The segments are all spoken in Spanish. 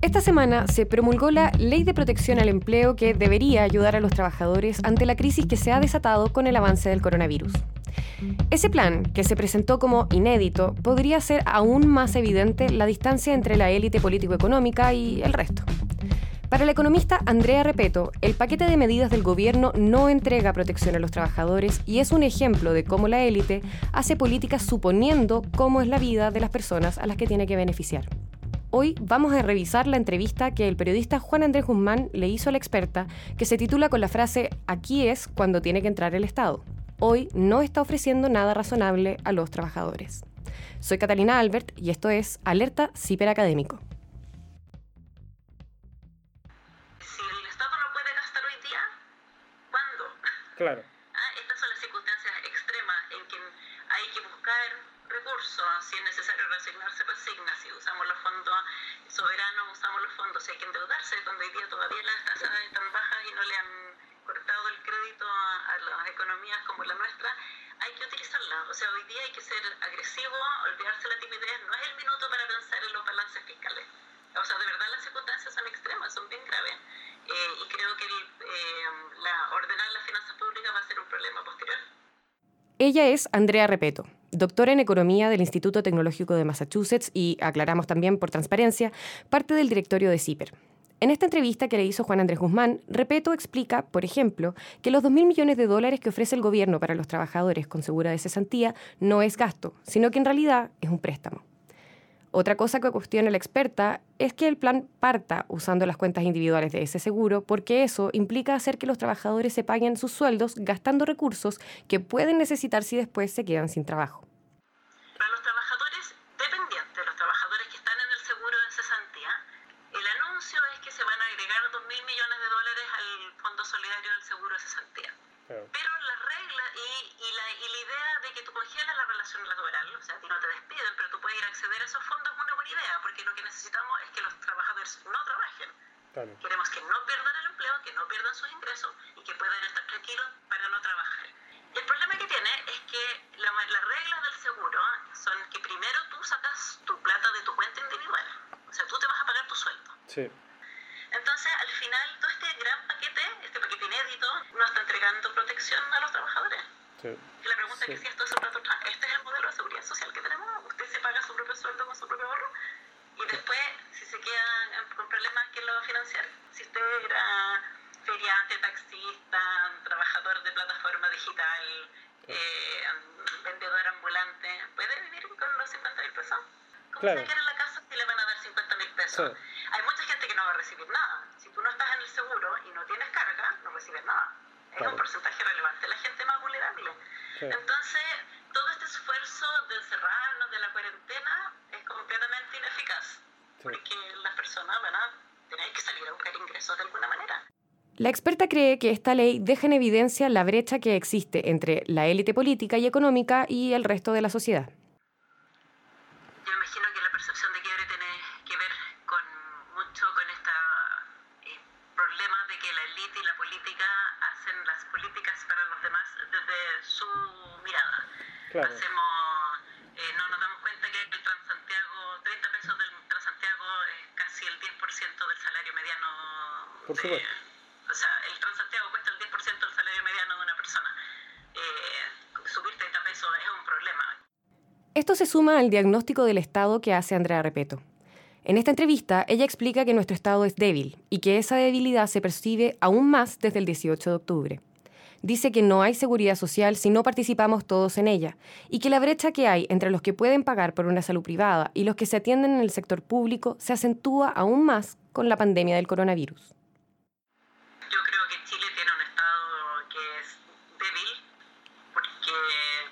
Esta semana se promulgó la Ley de Protección al Empleo que debería ayudar a los trabajadores ante la crisis que se ha desatado con el avance del coronavirus. Ese plan, que se presentó como inédito, podría ser aún más evidente la distancia entre la élite político-económica y el resto. Para el economista Andrea Repeto, el paquete de medidas del gobierno no entrega protección a los trabajadores y es un ejemplo de cómo la élite hace políticas suponiendo cómo es la vida de las personas a las que tiene que beneficiar. Hoy vamos a revisar la entrevista que el periodista Juan Andrés Guzmán le hizo a la experta, que se titula con la frase Aquí es cuando tiene que entrar el Estado. Hoy no está ofreciendo nada razonable a los trabajadores. Soy Catalina Albert y esto es Alerta Ciberacadémico. Claro. Ah, Estas son las circunstancias extremas en que hay que buscar recursos. Si es necesario resignar, se resigna. Si usamos los fondos soberanos, usamos los fondos. Si hay que endeudarse, cuando hoy día todavía las tasas están bajas y no le han cortado el crédito a, a las economías como la nuestra, hay que utilizarla. O sea, hoy día hay que ser agresivo, olvidarse la timidez. No es el minuto para pensar en los balances fiscales. O sea, de verdad las circunstancias son extremas, son bien graves. Y creo que el, eh, la, ordenar las finanzas públicas va a ser un problema posterior. Ella es Andrea Repeto, doctora en Economía del Instituto Tecnológico de Massachusetts y, aclaramos también por transparencia, parte del directorio de CIPER. En esta entrevista que le hizo Juan Andrés Guzmán, Repeto explica, por ejemplo, que los 2.000 millones de dólares que ofrece el gobierno para los trabajadores con segura de cesantía no es gasto, sino que en realidad es un préstamo. Otra cosa que cuestiona la experta es que el plan parta usando las cuentas individuales de ese seguro, porque eso implica hacer que los trabajadores se paguen sus sueldos gastando recursos que pueden necesitar si después se quedan sin trabajo. Para los trabajadores dependientes, los trabajadores que están en el seguro de cesantía, el anuncio es que se van a agregar 2.000 millones de dólares al Fondo Solidario del Seguro de Cesantía. Claro. Pero las reglas y, y, la, y la idea de que tú congelas la relación laboral, o sea, a ti no te despiden, pero tú puedes ir a acceder a esos fondos es una buena idea, porque lo que necesitamos es que los trabajadores no trabajen. Claro. Queremos que no pierdan el empleo, que no pierdan sus ingresos y que puedan estar tranquilos para no trabajar. Y el problema que tiene es que la, las reglas del seguro son que primero tú sacas tu plata de tu cuenta individual. O sea, tú te vas a pagar tu sueldo. Sí. Entonces, al final, todo este gran paquete, este paquete inédito, no está entregando protección a los trabajadores. Sí. Que si esto es este es el modelo de seguridad social que tenemos, usted se paga su propio sueldo con su propio ahorro y después, si se quedan con problemas, ¿quién lo va a financiar? Si usted era feriante, taxista, trabajador de plataforma digital, eh, vendedor ambulante, ¿puede vivir con los 50 mil pesos? ¿Cómo Claro. se queda en la casa si le van a dar 50 mil pesos? Sí. Hay mucha gente que no va a recibir nada. Si tú no estás en el seguro y no tienes carga, no recibes nada. Es Claro. un porcentaje relevante. La gente más vulnerable. Sí. Entonces, todo este esfuerzo de encerrarnos de la cuarentena es completamente ineficaz. Sí. Porque las personas van a tener que salir a buscar ingresos de alguna manera. La experta cree que esta ley deja en evidencia la brecha que existe entre la élite política y económica y el resto de la sociedad. Claro. Hacemos, eh, no nos damos cuenta que el Transantiago, 30 pesos del Transantiago es casi el 10% del salario mediano. Por de- supuesto. o sea, el Transantiago cuesta el 10% del salario mediano de una persona. Eh, subir 30 pesos es un problema. Esto se suma al diagnóstico del Estado que hace Andrea Repeto. En esta entrevista, ella explica que nuestro Estado es débil y que esa debilidad se percibe aún más desde el 18 de octubre. Dice que no hay seguridad social si no participamos todos en ella y que la brecha que hay entre los que pueden pagar por una salud privada y los que se atienden en el sector público se acentúa aún más con la pandemia del coronavirus. Yo creo que Chile tiene un Estado que es débil porque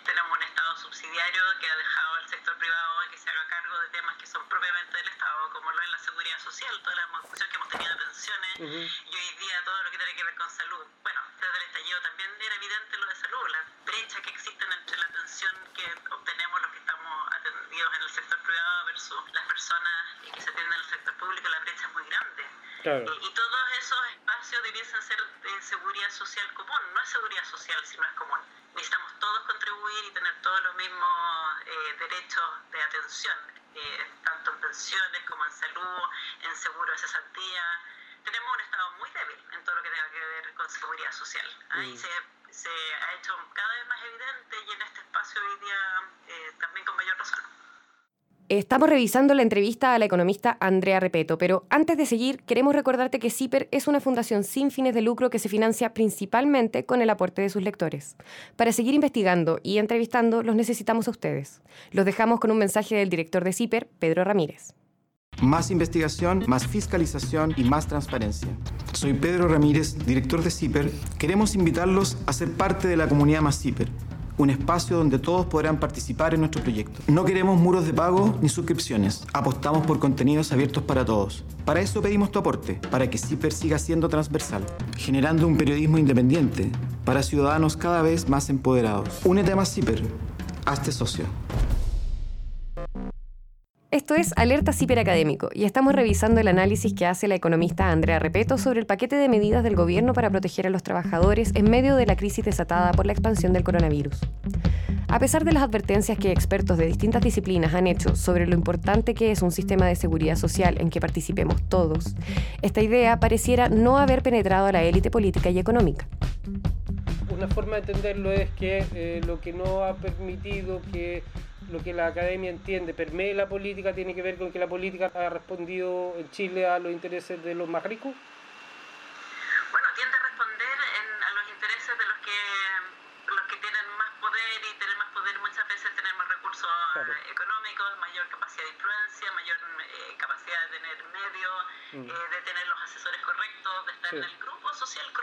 tenemos un Estado subsidiario que ha dejado al sector privado que se haga cargo de temas que son propiamente del Estado, como lo es la seguridad social, toda la discusión que hemos tenido de pensiones Ujú. y hoy día todo lo que tiene que ver con salud. Bueno, desde el estallido también era evidente lo de salud, la brecha que existen entre la atención que obtenemos los que estamos atendidos en el sector privado versus las personas que se atienden en el sector público, la brecha es muy grande. Claro. Y, y todos esos espacios debiesen ser de seguridad social común. No es seguridad social si no es común. Necesitamos todos contribuir contribuir y tener todos los mismos eh, derechos de atención, eh, tanto en pensiones como en salud, en seguro de cesantía. Tenemos un Estado muy débil en todo lo que tenga que ver con seguridad social. Ahí mm. se, se, ha hecho cada vez más evidente y en este espacio hoy día eh, también con mayor razón. Estamos revisando la entrevista a la economista Andrea Repeto, pero antes de seguir, queremos recordarte que CIPER es una fundación sin fines de lucro que se financia principalmente con el aporte de sus lectores. Para seguir investigando y entrevistando, los necesitamos a ustedes. Los dejamos con un mensaje del director de CIPER, Pedro Ramírez. Más investigación, más fiscalización y más transparencia. Soy Pedro Ramírez, director de CIPER. Queremos invitarlos a ser parte de la comunidad Más CIPER un espacio donde todos podrán participar en nuestro proyecto. No queremos muros de pago ni suscripciones, apostamos por contenidos abiertos para todos. Para eso pedimos tu aporte, para que CIPER siga siendo transversal, generando un periodismo independiente para ciudadanos cada vez más empoderados. Únete a más CIPER, hazte socio. Esto es Alerta Ciberacadémico y estamos revisando el análisis que hace la economista Andrea Repeto sobre el paquete de medidas del gobierno para proteger a los trabajadores en medio de la crisis desatada por la expansión del coronavirus. A pesar de las advertencias que expertos de distintas disciplinas han hecho sobre lo importante que es un sistema de seguridad social en que participemos todos, esta idea pareciera no haber penetrado a la élite política y económica. Una forma de entenderlo es que eh, lo que no ha permitido que lo que la academia entiende, permee la política, tiene que ver con que la política ha respondido en Chile a los intereses de los más ricos? Bueno, tiende a responder a los intereses de los que, los que tienen más poder y tener más poder muchas veces tener más recursos económicos, mayor capacidad de influencia, mayor eh, capacidad de tener medios, mm. eh, de tener los asesores correctos, de estar en el grupo social correcto,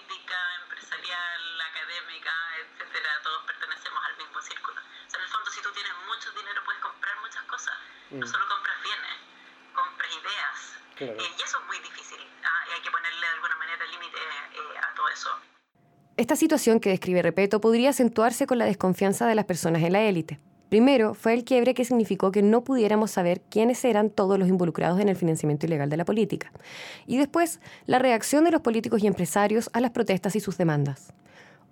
política, empresarial, académica, etcétera, todos pertenecemos al mismo círculo. O sea, en el fondo, si tú tienes mucho dinero, puedes comprar muchas cosas. No mm. solo compras bienes, compras ideas. Eh, y eso es muy difícil. Ah, y hay que ponerle de alguna manera límite eh, a todo eso. Esta situación que describe Repeto podría acentuarse con la desconfianza de las personas en la élite. Primero, fue el quiebre que significó que no pudiéramos saber quiénes eran todos los involucrados en el financiamiento ilegal de la política. Y después, la reacción de los políticos y empresarios a las protestas y sus demandas.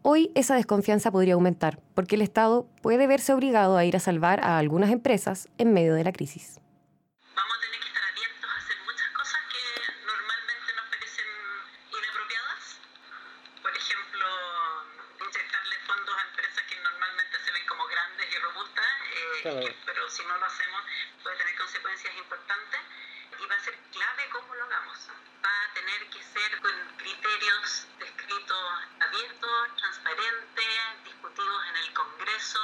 Hoy esa desconfianza podría aumentar, porque el Estado puede verse obligado a ir a salvar a algunas empresas en medio de la crisis. Pero si no lo hacemos puede tener consecuencias importantes y va a ser clave cómo lo hagamos. Va a tener que ser con criterios descritos abiertos, transparentes, discutidos en el Congreso.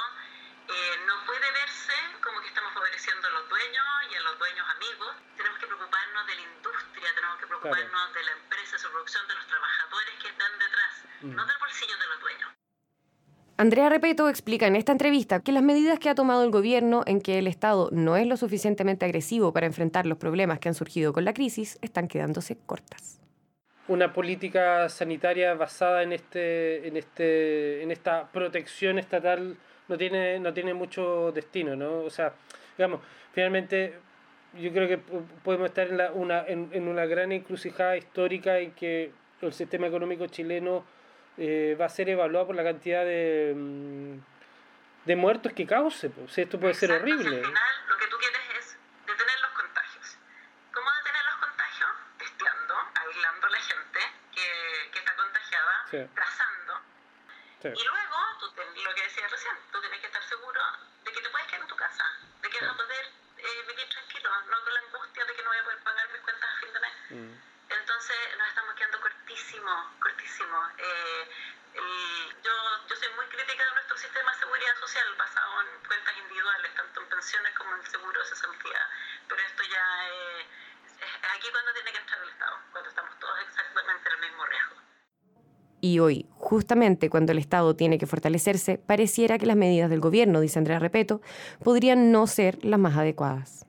Eh, no puede verse como que estamos favoreciendo a los dueños y a los dueños amigos. Tenemos que preocuparnos de la industria, tenemos que preocuparnos de la empresa, su producción, de los trabajadores que están detrás, mm. no del bolsillo de los dueños. Andrea Repeto explica en esta entrevista que las medidas que ha tomado el gobierno en que el Estado no es lo suficientemente agresivo para enfrentar los problemas que han surgido con la crisis están quedándose cortas. Una política sanitaria basada en este, en este, en esta protección estatal no tiene, no tiene mucho destino, ¿no? O sea, digamos, finalmente yo creo que podemos estar en, una, en, en una gran encrucijada histórica en que el sistema económico chileno eh, va a ser evaluado por la cantidad de, mm, de muertos que cause. Pues. Esto puede ser horrible. Al final, lo que tú quieres es detener los contagios. ¿Cómo detener los contagios? Testeando, aislando a la gente que, que está contagiada, trazando. Y luego, tú lo que decía recién, tú tienes que estar seguro de que te puedes quedar en tu casa, de que vas a poder eh, vivir tranquilo, no con la angustia de que no voy a poder pagar mis cuentas a fin de mes. Mm. Entonces nos estamos quedando cortísimo, cortísimo. Eh, yo, yo soy muy crítica de nuestro sistema de seguridad social basado en cuentas individuales, tanto en pensiones como en seguro de cesantía. Pero esto ya es, aquí cuando tiene que entrar el Estado, cuando estamos todos exactamente en el mismo riesgo. Y hoy, justamente cuando el Estado tiene que fortalecerse, pareciera que las medidas del gobierno, dice Andrea Repeto, podrían no ser las más adecuadas.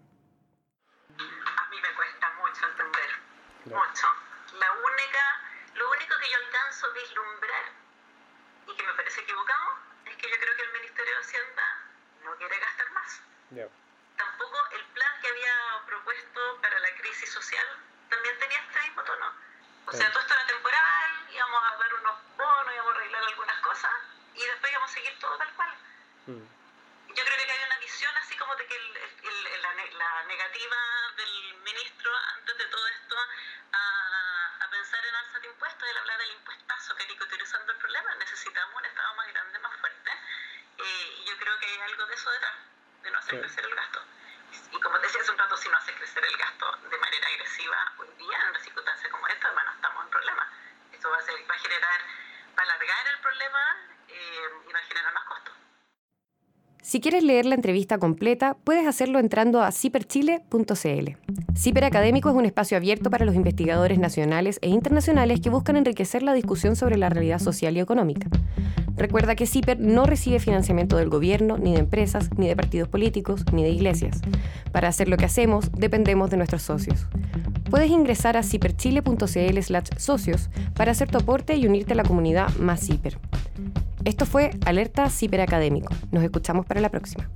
mucho. La única, lo único que yo alcanzo a vislumbrar y que me parece equivocado es que yo creo que el Ministerio de Hacienda no quiere gastar Tampoco el plan que había propuesto para la crisis social también tenía este mismo tono. O sea, estás en alza de impuestos, él habla del impuestazo, caricaturizando el problema. Necesitamos un Estado más grande, más fuerte. Eh, y yo creo que hay algo de eso detrás, de no hacer crecer el gasto. Y como decía hace un rato, si no hace crecer el gasto de manera agresiva, hoy día, en una circunstancia como esta, bueno, estamos en problemas. Eso va a, ser, va a generar, va a eh. Si quieres leer la entrevista completa, puedes hacerlo entrando a ciperchile.cl. Ciper Académico es un espacio abierto para los investigadores nacionales e internacionales que buscan enriquecer la discusión sobre la realidad social y económica. Recuerda que CIPER no recibe financiamiento del gobierno, ni de empresas, ni de partidos políticos, ni de iglesias. Para hacer lo que hacemos, dependemos de nuestros socios. Puedes ingresar a ciperchile.cl socios para hacer tu aporte y unirte a la comunidad más CIPER. Esto fue Alerta Ciper Académico. Nos escuchamos para la próxima.